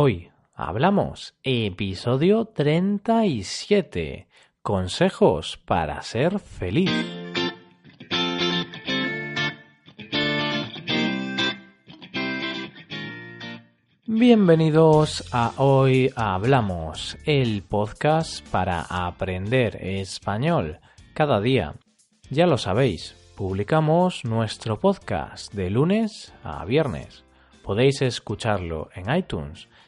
Hoy hablamos episodio 37. Consejos para ser feliz. Bienvenidos a Hoy Hablamos, el podcast para aprender español cada día. Ya lo sabéis, publicamos nuestro podcast de lunes a viernes. Podéis escucharlo en iTunes,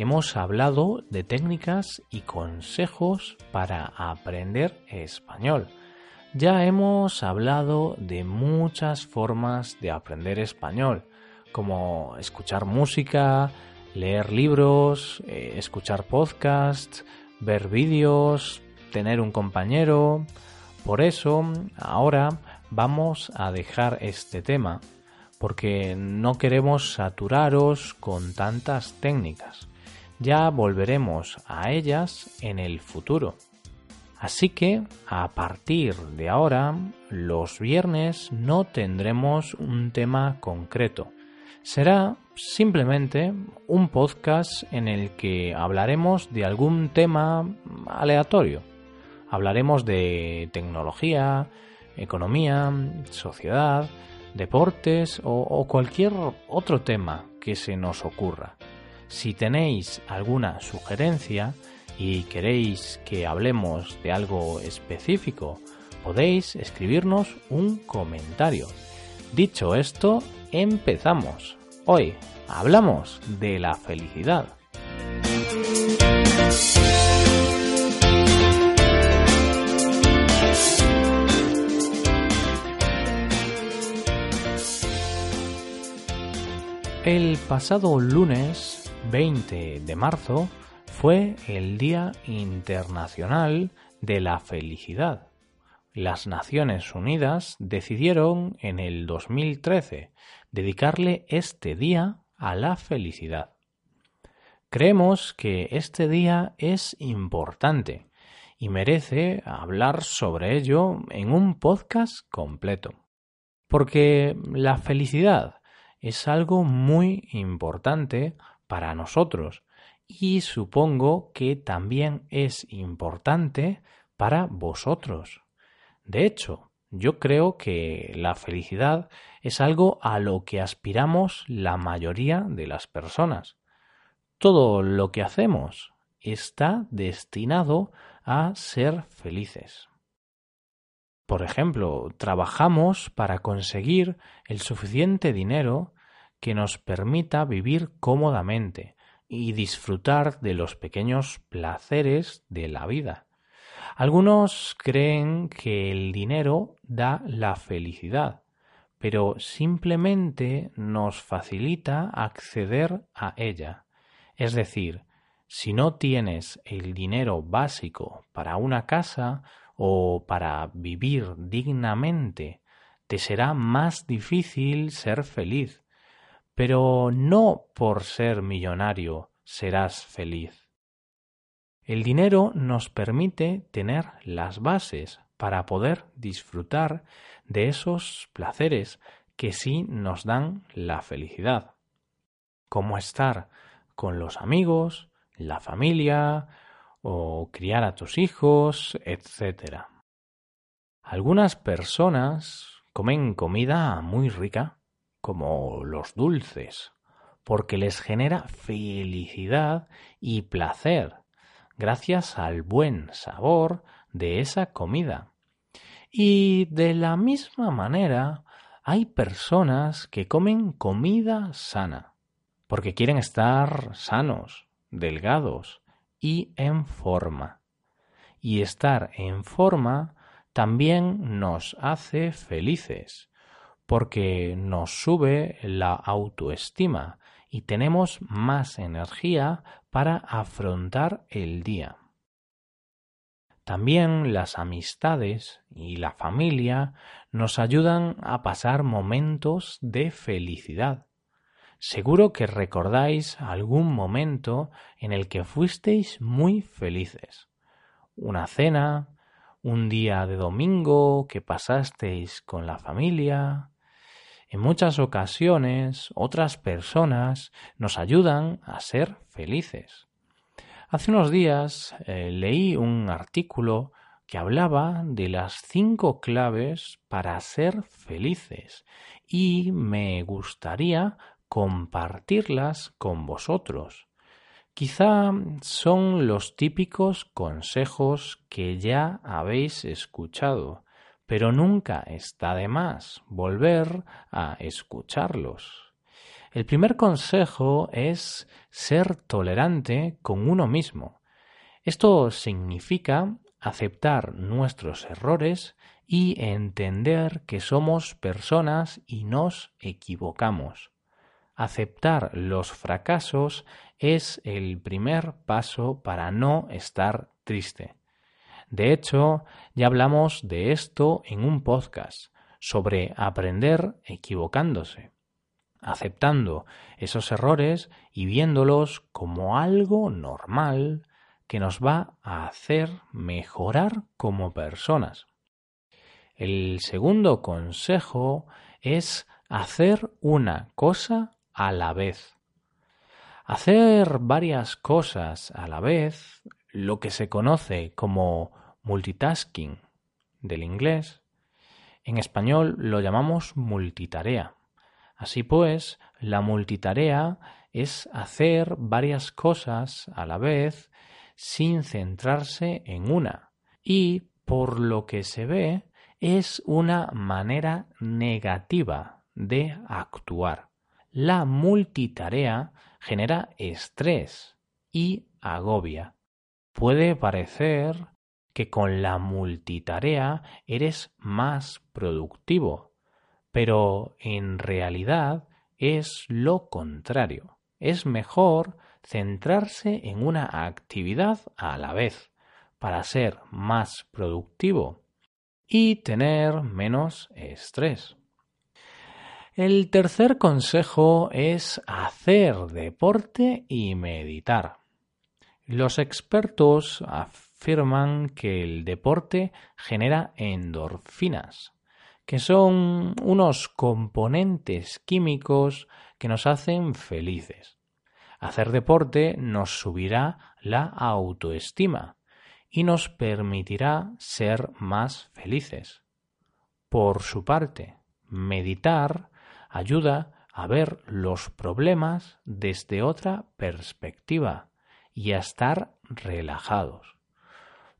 hemos hablado de técnicas y consejos para aprender español. Ya hemos hablado de muchas formas de aprender español, como escuchar música, leer libros, eh, escuchar podcasts, ver vídeos, tener un compañero. Por eso, ahora vamos a dejar este tema, porque no queremos saturaros con tantas técnicas. Ya volveremos a ellas en el futuro. Así que, a partir de ahora, los viernes no tendremos un tema concreto. Será simplemente un podcast en el que hablaremos de algún tema aleatorio. Hablaremos de tecnología, economía, sociedad, deportes o, cualquier otro tema que se nos ocurra. Si tenéis alguna sugerencia y queréis que hablemos de algo específico, podéis escribirnos un comentario. Dicho esto, empezamos. Hoy hablamos de la felicidad. El pasado lunes 20 de marzo fue el Día Internacional de la Felicidad. Las Naciones Unidas decidieron en el 2013 dedicarle este día a la felicidad. Creemos que este día es importante y merece hablar sobre ello en un podcast completo. Porque la felicidad es algo muy importante para nosotros y supongo que también es importante para vosotros. De hecho, yo creo que la felicidad es algo a lo que aspiramos la mayoría de las personas. Todo lo que hacemos está destinado a ser felices. Por ejemplo, trabajamos para conseguir el suficiente dinero que nos permita vivir cómodamente y disfrutar de los pequeños placeres de la vida. Algunos creen que el dinero da la felicidad, pero simplemente nos facilita acceder a ella. Es decir, si no tienes el dinero básico para una casa o para vivir dignamente, te será más difícil ser feliz. Pero no por ser millonario serás feliz. El dinero nos permite tener las bases para poder disfrutar de esos placeres que sí nos dan la felicidad, como estar con los amigos, la familia o criar a tus hijos, etc. Algunas personas comen comida muy rica, como los dulces, porque les genera felicidad y placer gracias al buen sabor de esa comida. Y de la misma manera hay personas que comen comida sana, porque quieren estar sanos, delgados y en forma. Y estar en forma también nos hace felices, porque nos sube la autoestima y tenemos más energía para afrontar el día. También las amistades y la familia nos ayudan a pasar momentos de felicidad. Seguro que recordáis algún momento en el que fuisteis muy felices. Una cena, un día de domingo que pasasteis con la familia. En muchas ocasiones otras personas nos ayudan a ser felices. Hace unos días eh, leí un artículo que hablaba de las cinco claves para ser felices y me gustaría compartirlas con vosotros. Quizá son los típicos consejos que ya habéis escuchado, pero nunca está de más volver a escucharlos. El primer consejo es ser tolerante con uno mismo. Esto significa aceptar nuestros errores y entender que somos personas y nos equivocamos. Aceptar los fracasos es el primer paso para no estar triste. De hecho, ya hablamos de esto en un podcast sobre aprender equivocándose, aceptando esos errores y viéndolos como algo normal que nos va a hacer mejorar como personas. El segundo consejo es hacer una cosa a la vez. Hacer varias cosas a la vez, lo que se conoce como multitasking del inglés, en español lo llamamos multitarea. Así pues, la multitarea es hacer varias cosas a la vez sin centrarse en una y, por lo que se ve, es una manera negativa de actuar. La multitarea genera estrés y agobia. Puede parecer que con la multitarea eres más productivo, pero en realidad es lo contrario. Es mejor centrarse en una actividad a la vez para ser más productivo y tener menos estrés. El tercer consejo es hacer deporte y meditar. Los expertos afirman que el deporte genera endorfinas, que son unos componentes químicos que nos hacen felices. Hacer deporte nos subirá la autoestima y nos permitirá ser más felices. Por su parte, meditar ayuda a ver los problemas desde otra perspectiva y a estar relajados,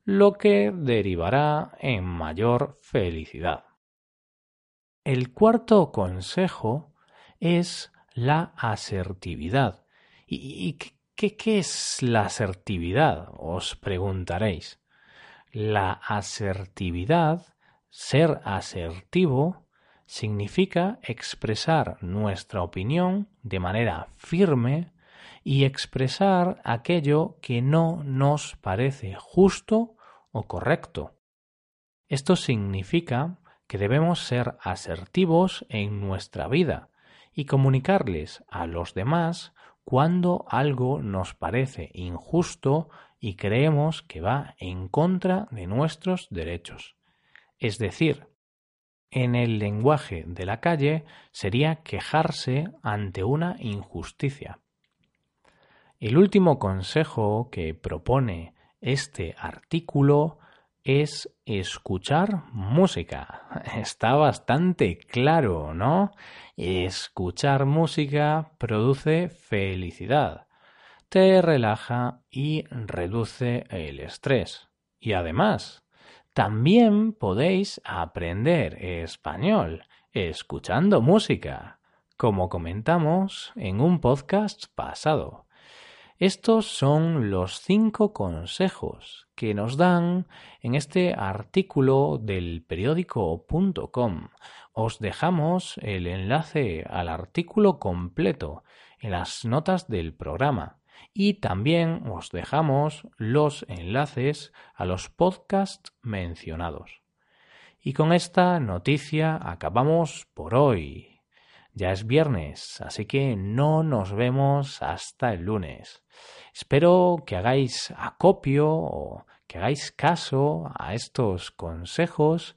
lo que derivará en mayor felicidad. El cuarto consejo es la asertividad. ¿Y qué, qué es la asertividad? Os preguntaréis. La asertividad, ser asertivo, significa expresar nuestra opinión de manera firme y expresar aquello que no nos parece justo o correcto. Esto significa que debemos ser asertivos en nuestra vida y comunicarles a los demás cuando algo nos parece injusto y creemos que va en contra de nuestros derechos. Es decir, en el lenguaje de la calle sería quejarse ante una injusticia. El último consejo que propone este artículo es escuchar música. Está bastante claro, ¿no? Escuchar música produce felicidad, te relaja y reduce el estrés. Y además, también podéis aprender español escuchando música, como comentamos en un podcast pasado. Estos son los cinco consejos que nos dan en este artículo del periódico.com. Os dejamos el enlace al artículo completo en las notas del programa y también os dejamos los enlaces a los podcasts mencionados. Y con esta noticia acabamos por hoy. Ya es viernes, así que no nos vemos hasta el lunes. Espero que hagáis acopio o que hagáis caso a estos consejos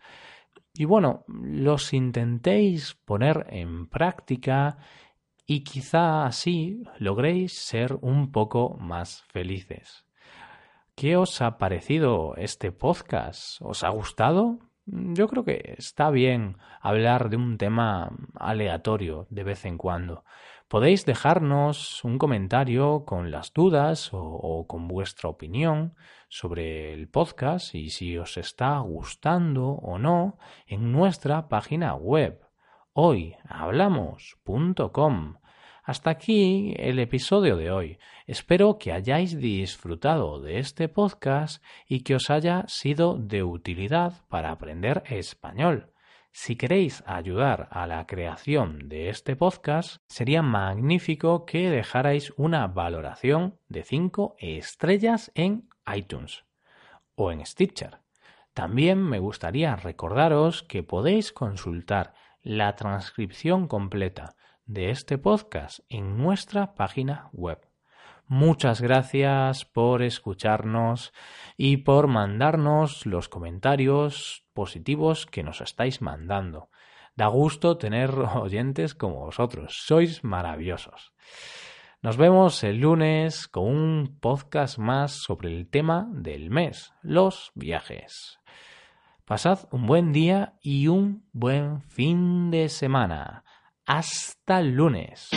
y bueno, los intentéis poner en práctica y quizá así logréis ser un poco más felices. ¿Qué os ha parecido este podcast? ¿Os ha gustado? Yo creo que está bien hablar de un tema aleatorio de vez en cuando. Podéis dejarnos un comentario con las dudas o, con vuestra opinión sobre el podcast y si os está gustando o no en nuestra página web hoyhablamos.com. Hasta aquí el episodio de hoy. Espero que hayáis disfrutado de este podcast y que os haya sido de utilidad para aprender español. Si queréis ayudar a la creación de este podcast, sería magnífico que dejarais una valoración de 5 estrellas en iTunes o en Stitcher. También me gustaría recordaros que podéis consultar la transcripción completa de este podcast en nuestra página web. Muchas gracias por escucharnos y por mandarnos los comentarios positivos que nos estáis mandando. Da gusto tener oyentes como vosotros. Sois maravillosos. Nos vemos el lunes con un podcast más sobre el tema del mes, los viajes. Pasad un buen día y un buen fin de semana. Hasta lunes.